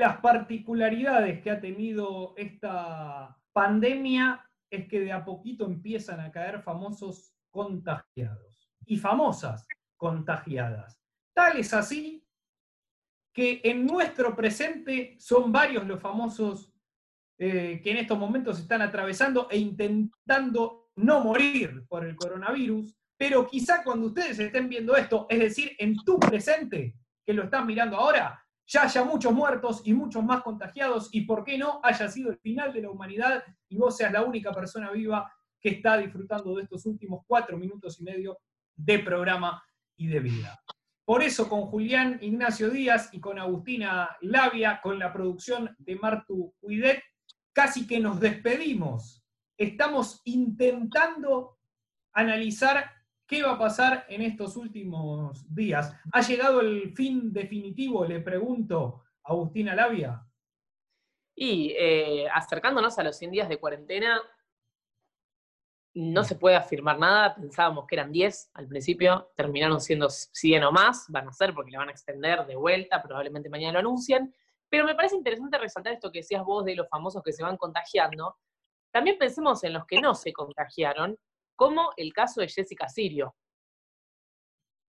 Las particularidades que ha tenido esta pandemia es que de a poquito empiezan a caer famosos contagiados y famosas contagiadas. Tal es así que en nuestro presente son varios los famosos eh, que en estos momentos están atravesando e intentando no morir por el coronavirus, pero quizá cuando ustedes estén viendo esto, es decir, en tu presente, que lo están mirando ahora, ya haya muchos muertos y muchos más contagiados y por qué no haya sido el final de la humanidad y vos seas la única persona viva que está disfrutando de estos últimos cuatro minutos y medio de programa y de vida. Por eso con Julián Ignacio Díaz y con Agustina Labia, con la producción de Martu Cuidet, casi que nos despedimos. Estamos intentando analizar ¿Qué va a pasar en estos últimos días? ¿Ha llegado el fin definitivo, le pregunto, Agustina Labia? Y eh, acercándonos a los 100 días de cuarentena, no se puede afirmar nada. Pensábamos que eran 10 al principio, terminaron siendo 100 o más, van a ser porque le van a extender de vuelta, probablemente mañana lo anuncien. Pero me parece interesante resaltar esto que decías vos de los famosos que se van contagiando. También pensemos en los que no se contagiaron como el caso de Jessica Sirio.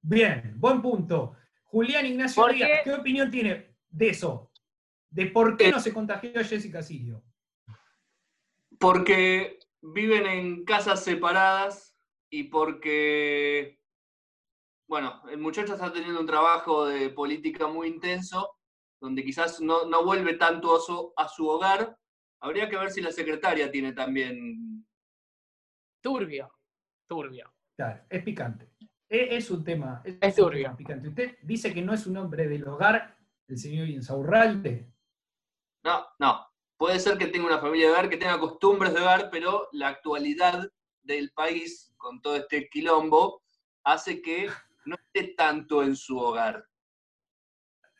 Bien, buen punto. Julián Ignacio Díaz, ¿qué opinión tiene de eso? ¿De por qué no se contagió a Jessica Sirio? Porque viven en casas separadas y porque, bueno, el muchacho está teniendo un trabajo de política muy intenso, donde quizás no, vuelve tanto a su, a su hogar. Habría que ver si la secretaria tiene también Turbio, turbio. Claro, es picante. E, es, un tema. Es, turbio. picante. Usted dice que no es un hombre del hogar, el señor Insaurralde. No, no. Puede ser que tenga una familia de hogar, que tenga costumbres de hogar, pero la actualidad del país, con todo este quilombo, hace que no esté tanto en su hogar.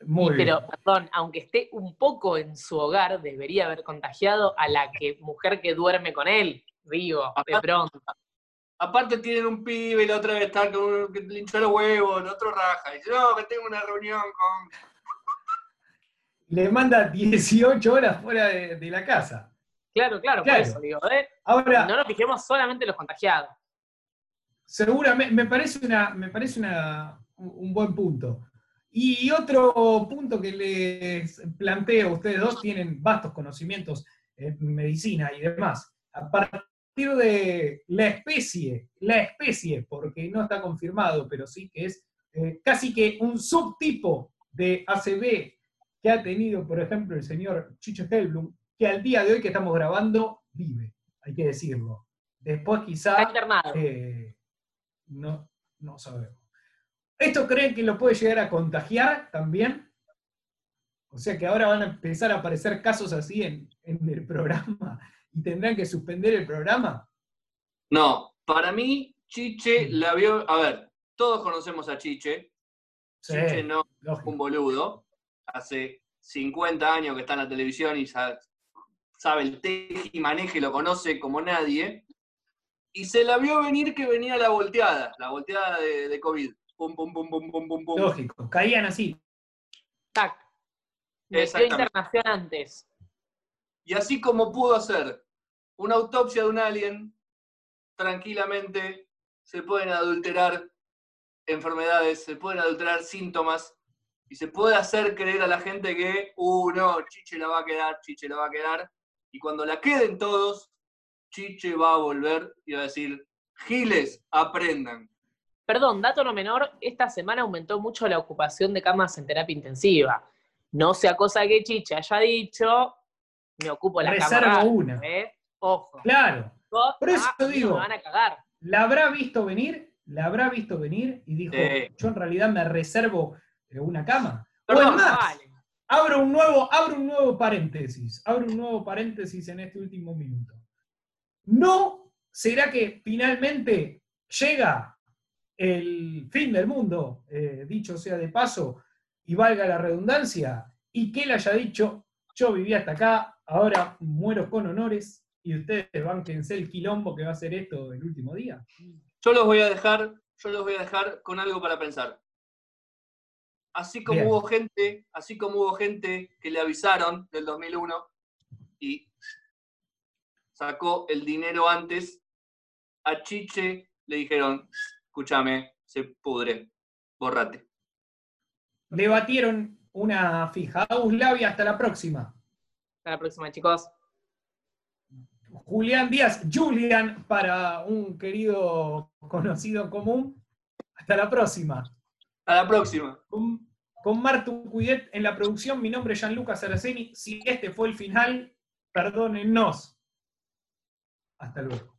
Muy pero, perdón, aunque esté un poco en su hogar, debería haber contagiado a la que, mujer que duerme con él. Digo, de pronto. Aparte tienen un pibe y la otra vez está con un, que linchó los huevos, el otro raja. Y dice, no, que tengo una reunión con... Le manda 18 horas fuera de, la casa. Claro, claro, por eso digo. ¿eh? Ahora, no nos fijemos solamente los contagiados. Seguramente, me parece, una, me parece un buen punto. Y otro punto que les planteo, ustedes dos tienen vastos conocimientos en medicina y demás. A partir de la especie, la especie, porque no está confirmado, pero sí que es eh, casi que un subtipo de ACB que ha tenido, por ejemplo, el señor Chicho Helblum, que al día de hoy que estamos grabando vive, hay que decirlo. Después quizá... Eh, no, no sabemos. ¿Esto creen que lo puede llegar a contagiar también? O sea que ahora van a empezar a aparecer casos así en, en el programa y tendrán que suspender el programa? No, para mí, Chiche la vio. A ver, todos conocemos a Chiche. Chiche no es un boludo. Hace 50 años que está en la televisión y sabe, el teje y maneje, lo conoce como nadie. Y se la vio venir que venía la volteada, la volteada de, COVID. Lógico, caían así. Tac. internación antes. Y así como pudo hacer una autopsia de un alien, tranquilamente se pueden adulterar enfermedades, se pueden adulterar síntomas y se puede hacer creer a la gente que, uh, no, Chiche la va a quedar, Chiche la va a quedar. Y cuando la queden todos, Chiche va a volver y va a decir, Giles, aprendan. Perdón, dato no menor, esta semana aumentó mucho la ocupación de camas en terapia intensiva. No sea cosa que Chiche haya dicho, me ocupo la Reservo una. ¿eh? Ojo. Claro. Por eso ah, digo. Me van a cagar. La habrá visto venir, la habrá visto venir y dijo, yo en realidad me reservo una cama. Perdón, abro un nuevo, abro un nuevo paréntesis, abro un nuevo paréntesis en este último minuto. ¿No será que finalmente llega el fin del mundo, eh, dicho sea de paso, y valga la redundancia, y que él haya dicho, yo vivía hasta acá, ahora muero con honores, y ustedes banquense el quilombo que va a ser esto el último día? Yo los voy a dejar, yo los voy a dejar con algo para pensar. Así como Bien. hubo gente, así como hubo gente que le avisaron del 2001 y sacó el dinero antes, a Chiche le dijeron, escúchame, se pudre, borrate. Debatieron una fija. Auslavia, hasta la próxima. Hasta la próxima, chicos. Julián Díaz, Julian, para un querido conocido común. Hasta la próxima. A la próxima. Con, con Martu Cuidet en la producción, mi nombre es Gianluca Saraceni. Si este fue el final, perdónennos. Hasta luego.